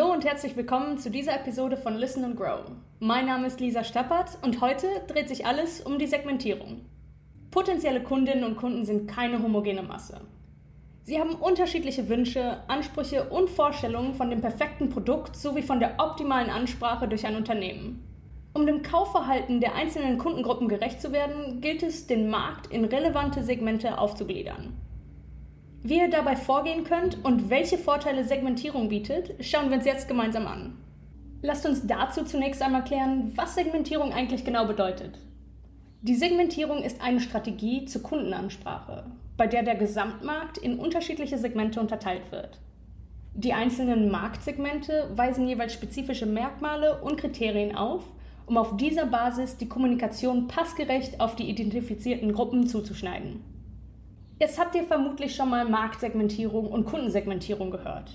und herzlich willkommen zu dieser Episode von Listen and Grow. Mein Name ist Lisa Stappert und heute dreht sich alles um die Segmentierung. Potenzielle Kundinnen und Kunden sind keine homogene Masse. Sie haben unterschiedliche Wünsche, Ansprüche und Vorstellungen von dem perfekten Produkt sowie von der optimalen Ansprache durch ein Unternehmen. Um dem Kaufverhalten der einzelnen Kundengruppen gerecht zu werden, gilt es, den Markt in relevante Segmente aufzugliedern. Wie ihr dabei vorgehen könnt und welche Vorteile Segmentierung bietet, schauen wir uns jetzt gemeinsam an. Lasst uns dazu zunächst einmal klären, was Segmentierung eigentlich genau bedeutet. Die Segmentierung ist eine Strategie zur Kundenansprache, bei der der Gesamtmarkt in unterschiedliche Segmente unterteilt wird. Die einzelnen Marktsegmente weisen jeweils spezifische Merkmale und Kriterien auf, um auf dieser Basis die Kommunikation passgerecht auf die identifizierten Gruppen zuzuschneiden. Jetzt habt ihr vermutlich schon mal Marktsegmentierung und Kundensegmentierung gehört.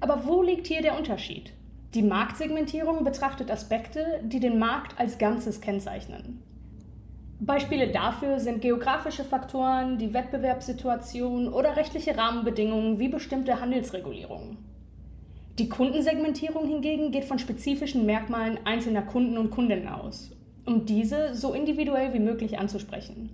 Aber wo liegt hier der Unterschied? Die Marktsegmentierung betrachtet Aspekte, die den Markt als Ganzes kennzeichnen. Beispiele dafür sind geografische Faktoren, die Wettbewerbssituation oder rechtliche Rahmenbedingungen wie bestimmte Handelsregulierungen. Die Kundensegmentierung hingegen geht von spezifischen Merkmalen einzelner Kunden und Kundinnen aus, um diese so individuell wie möglich anzusprechen.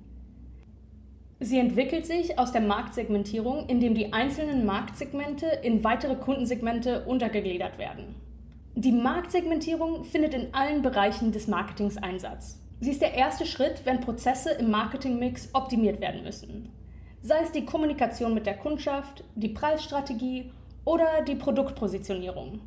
Sie entwickelt sich aus der Marktsegmentierung, indem die einzelnen Marktsegmente in weitere Kundensegmente untergegliedert werden. Die Marktsegmentierung findet in allen Bereichen des Marketings Einsatz. Sie ist der erste Schritt, wenn Prozesse im Marketingmix optimiert werden müssen. Sei es die Kommunikation mit der Kundschaft, die Preisstrategie oder die Produktpositionierung.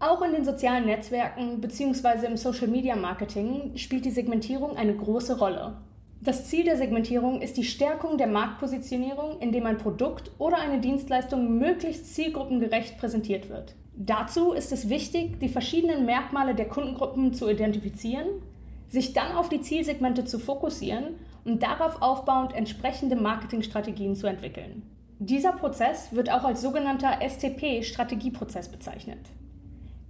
Auch in den sozialen Netzwerken bzw. im Social Media Marketing spielt die Segmentierung eine große Rolle. Das Ziel der Segmentierung ist die Stärkung der Marktpositionierung, indem ein Produkt oder eine Dienstleistung möglichst zielgruppengerecht präsentiert wird. Dazu ist es wichtig, die verschiedenen Merkmale der Kundengruppen zu identifizieren, sich dann auf die Zielsegmente zu fokussieren und darauf aufbauend entsprechende Marketingstrategien zu entwickeln. Dieser Prozess wird auch als sogenannter STP-Strategieprozess bezeichnet.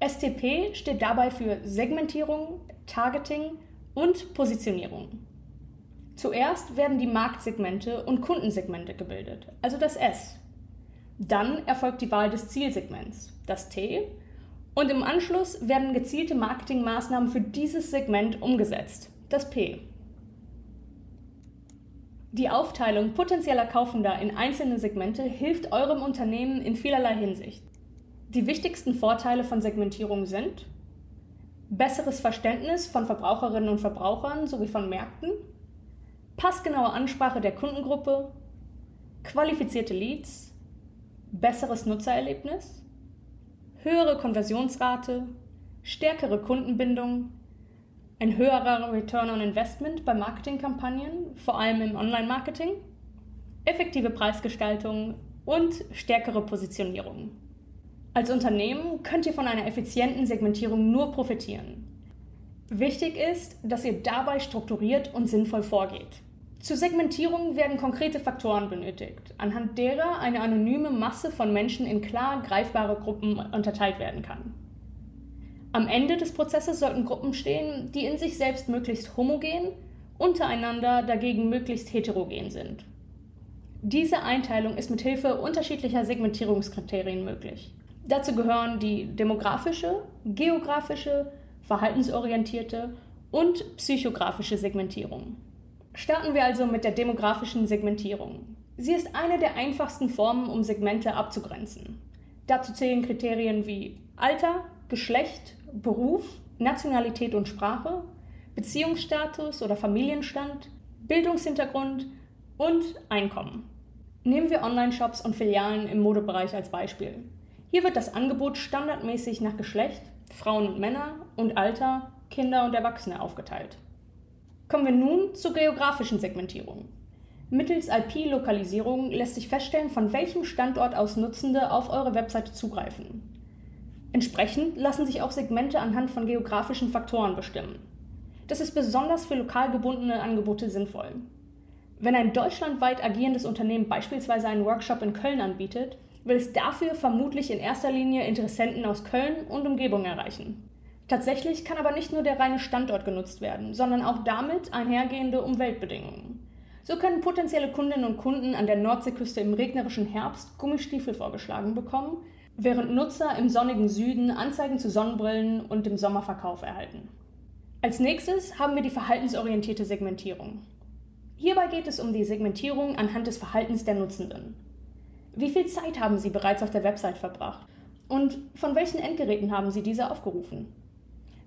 STP steht dabei für Segmentierung, Targeting und Positionierung. Zuerst werden die Marktsegmente und Kundensegmente gebildet, also das S. Dann erfolgt die Wahl des Zielsegments, das T, und im Anschluss werden gezielte Marketingmaßnahmen für dieses Segment umgesetzt, das P. Die Aufteilung potenzieller Kaufender in einzelne Segmente hilft eurem Unternehmen in vielerlei Hinsicht. Die wichtigsten Vorteile von Segmentierung sind besseres Verständnis von Verbraucherinnen und Verbrauchern sowie von Märkten, passgenaue Ansprache der Kundengruppe, qualifizierte Leads, besseres Nutzererlebnis, höhere Konversionsrate, stärkere Kundenbindung, ein höherer Return on Investment bei Marketingkampagnen, vor allem im Online-Marketing, effektive Preisgestaltung und stärkere Positionierung. Als Unternehmen könnt ihr von einer effizienten Segmentierung nur profitieren. Wichtig ist, dass ihr dabei strukturiert und sinnvoll vorgeht. Zur Segmentierung werden konkrete Faktoren benötigt, anhand derer eine anonyme Masse von Menschen in klar greifbare Gruppen unterteilt werden kann. Am Ende des Prozesses sollten Gruppen stehen, die in sich selbst möglichst homogen, untereinander dagegen möglichst heterogen sind. Diese Einteilung ist mit Hilfe unterschiedlicher Segmentierungskriterien möglich. Dazu gehören die demografische, geografische, verhaltensorientierte und psychografische Segmentierung. Starten wir also mit der demografischen Segmentierung. Sie ist eine der einfachsten Formen, um Segmente abzugrenzen. Dazu zählen Kriterien wie Alter, Geschlecht, Beruf, Nationalität und Sprache, Beziehungsstatus oder Familienstand, Bildungshintergrund und Einkommen. Nehmen wir Online-Shops und Filialen im Modebereich als Beispiel. Hier wird das Angebot standardmäßig nach Geschlecht, Frauen und Männer und Alter, Kinder und Erwachsene aufgeteilt. Kommen wir nun zur geografischen Segmentierung. Mittels IP-Lokalisierung lässt sich feststellen, von welchem Standort aus Nutzende auf eure Webseite zugreifen. Entsprechend lassen sich auch Segmente anhand von geografischen Faktoren bestimmen. Das ist besonders für lokal gebundene Angebote sinnvoll. Wenn ein deutschlandweit agierendes Unternehmen beispielsweise einen Workshop in Köln anbietet, will es dafür vermutlich in erster Linie Interessenten aus Köln und Umgebung erreichen. Tatsächlich kann aber nicht nur der reine Standort genutzt werden, sondern auch damit einhergehende Umweltbedingungen. So können potenzielle Kundinnen und Kunden an der Nordseeküste im regnerischen Herbst Gummistiefel vorgeschlagen bekommen, während Nutzer im sonnigen Süden Anzeigen zu Sonnenbrillen und dem Sommerverkauf erhalten. Als nächstes haben wir die verhaltensorientierte Segmentierung. Hierbei geht es um die Segmentierung anhand des Verhaltens der Nutzenden. Wie viel Zeit haben Sie bereits auf der Website verbracht? Und von welchen Endgeräten haben Sie diese aufgerufen?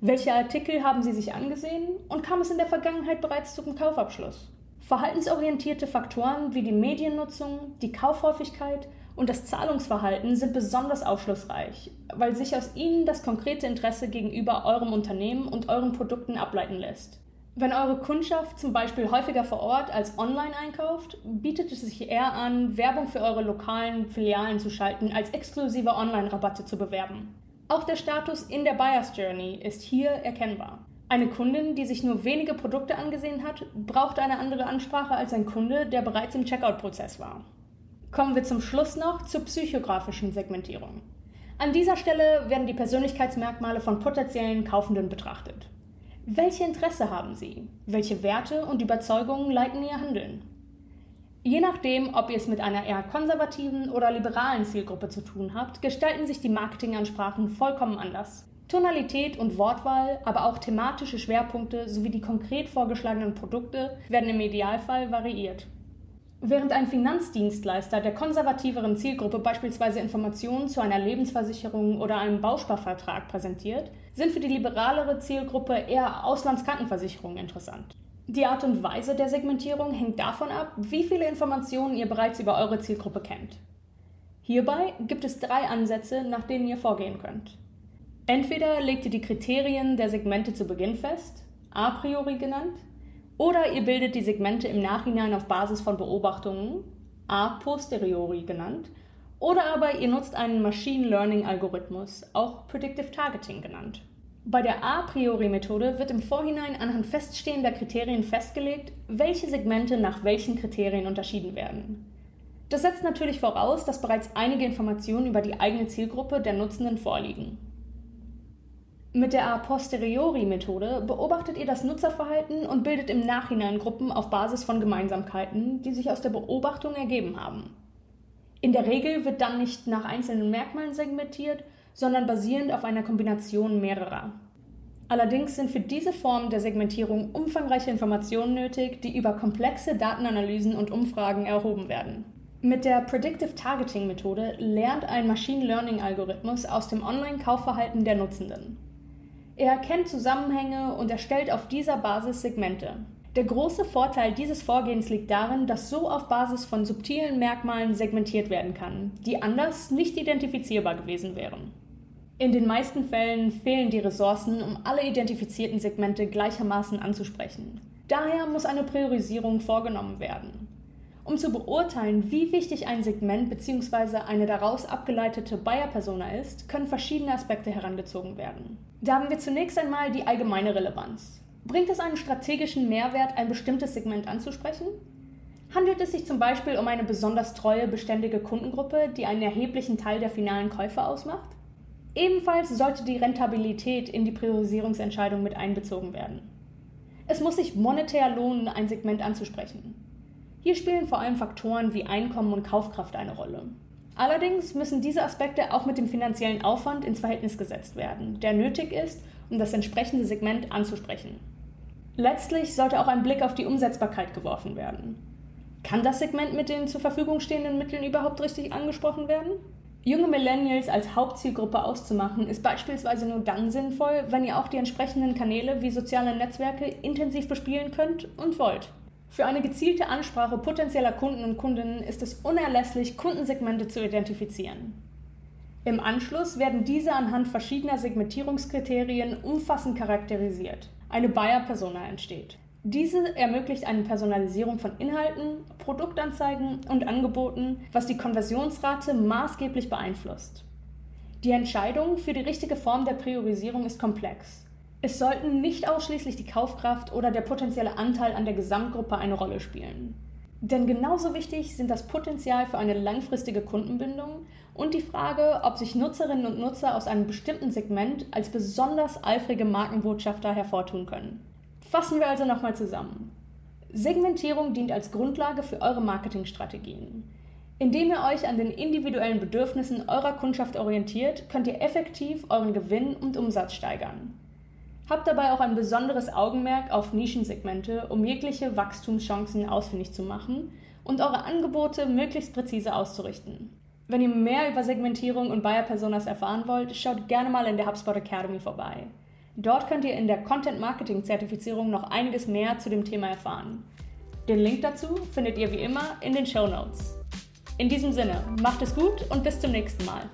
Welche Artikel haben Sie sich angesehen und kam es in der Vergangenheit bereits zum Kaufabschluss? Verhaltensorientierte Faktoren wie die Mediennutzung, die Kaufhäufigkeit und das Zahlungsverhalten sind besonders aufschlussreich, weil sich aus ihnen das konkrete Interesse gegenüber eurem Unternehmen und euren Produkten ableiten lässt. Wenn eure Kundschaft zum Beispiel häufiger vor Ort als online einkauft, bietet es sich eher an, Werbung für eure lokalen Filialen zu schalten, als exklusive Online-Rabatte zu bewerben. Auch der Status in der Buyer's Journey ist hier erkennbar. Eine Kundin, die sich nur wenige Produkte angesehen hat, braucht eine andere Ansprache als ein Kunde, der bereits im Checkout-Prozess war. Kommen wir zum Schluss noch zur psychografischen Segmentierung. An dieser Stelle werden die Persönlichkeitsmerkmale von potenziellen Kaufenden betrachtet. Welche Interesse haben Sie? Welche Werte und Überzeugungen leiten Ihr Handeln? Je nachdem, ob ihr es mit einer eher konservativen oder liberalen Zielgruppe zu tun habt, gestalten sich die Marketingansprachen vollkommen anders. Tonalität und Wortwahl, aber auch thematische Schwerpunkte sowie die konkret vorgeschlagenen Produkte werden im Idealfall variiert. Während ein Finanzdienstleister der konservativeren Zielgruppe beispielsweise Informationen zu einer Lebensversicherung oder einem Bausparvertrag präsentiert, sind für die liberalere Zielgruppe eher Auslandskrankenversicherungen interessant. Die Art und Weise der Segmentierung hängt davon ab, wie viele Informationen ihr bereits über eure Zielgruppe kennt. Hierbei gibt es drei Ansätze, nach denen ihr vorgehen könnt. Entweder legt ihr die Kriterien der Segmente zu Beginn fest, a priori genannt, oder ihr bildet die Segmente im Nachhinein auf Basis von Beobachtungen, a posteriori genannt, oder aber ihr nutzt einen Machine Learning Algorithmus, auch Predictive Targeting genannt. Bei der a priori Methode wird im Vorhinein anhand feststehender Kriterien festgelegt, welche Segmente nach welchen Kriterien unterschieden werden. Das setzt natürlich voraus, dass bereits einige Informationen über die eigene Zielgruppe der Nutzenden vorliegen. Mit der A posteriori-Methode beobachtet ihr das Nutzerverhalten und bildet im Nachhinein Gruppen auf Basis von Gemeinsamkeiten, die sich aus der Beobachtung ergeben haben. In der Regel wird dann nicht nach einzelnen Merkmalen segmentiert, sondern basierend auf einer Kombination mehrerer. Allerdings sind für diese Form der Segmentierung umfangreiche Informationen nötig, die über komplexe Datenanalysen und Umfragen erhoben werden. Mit der Predictive Targeting Methode lernt ein Machine Learning Algorithmus aus dem Online-Kaufverhalten der Nutzenden. Er erkennt Zusammenhänge und erstellt auf dieser Basis Segmente. Der große Vorteil dieses Vorgehens liegt darin, dass so auf Basis von subtilen Merkmalen segmentiert werden kann, die anders nicht identifizierbar gewesen wären. In den meisten Fällen fehlen die Ressourcen, um alle identifizierten Segmente gleichermaßen anzusprechen. Daher muss eine Priorisierung vorgenommen werden. Um zu beurteilen, wie wichtig ein Segment bzw. eine daraus abgeleitete Buyer-Persona ist, können verschiedene Aspekte herangezogen werden. Da haben wir zunächst einmal die allgemeine Relevanz. Bringt es einen strategischen Mehrwert, ein bestimmtes Segment anzusprechen? Handelt es sich zum Beispiel um eine besonders treue, beständige Kundengruppe, die einen erheblichen Teil der finalen Käufe ausmacht? Ebenfalls sollte die Rentabilität in die Priorisierungsentscheidung mit einbezogen werden. Es muss sich monetär lohnen, ein Segment anzusprechen. Hier spielen vor allem Faktoren wie Einkommen und Kaufkraft eine Rolle. Allerdings müssen diese Aspekte auch mit dem finanziellen Aufwand ins Verhältnis gesetzt werden, der nötig ist, um das entsprechende Segment anzusprechen. Letztlich sollte auch ein Blick auf die Umsetzbarkeit geworfen werden. Kann das Segment mit den zur Verfügung stehenden Mitteln überhaupt richtig angesprochen werden? Junge Millennials als Hauptzielgruppe auszumachen, ist beispielsweise nur dann sinnvoll, wenn ihr auch die entsprechenden Kanäle wie soziale Netzwerke intensiv bespielen könnt und wollt. Für eine gezielte Ansprache potenzieller Kunden und Kundinnen ist es unerlässlich, Kundensegmente zu identifizieren. Im Anschluss werden diese anhand verschiedener Segmentierungskriterien umfassend charakterisiert. Eine Buyer-Persona entsteht. Diese ermöglicht eine Personalisierung von Inhalten, Produktanzeigen und Angeboten, was die Konversionsrate maßgeblich beeinflusst. Die Entscheidung für die richtige Form der Priorisierung ist komplex. Es sollten nicht ausschließlich die Kaufkraft oder der potenzielle Anteil an der Gesamtgruppe eine Rolle spielen. Denn genauso wichtig sind das Potenzial für eine langfristige Kundenbindung und die Frage, ob sich Nutzerinnen und Nutzer aus einem bestimmten Segment als besonders eifrige Markenbotschafter hervortun können. Fassen wir also nochmal zusammen. Segmentierung dient als Grundlage für eure Marketingstrategien. Indem ihr euch an den individuellen Bedürfnissen eurer Kundschaft orientiert, könnt ihr effektiv euren Gewinn und Umsatz steigern. Habt dabei auch ein besonderes Augenmerk auf Nischensegmente, um jegliche Wachstumschancen ausfindig zu machen und eure Angebote möglichst präzise auszurichten. Wenn ihr mehr über Segmentierung und Buyer Personas erfahren wollt, schaut gerne mal in der HubSpot Academy vorbei. Dort könnt ihr in der Content Marketing Zertifizierung noch einiges mehr zu dem Thema erfahren. Den Link dazu findet ihr wie immer in den Show Notes. In diesem Sinne, macht es gut und bis zum nächsten Mal.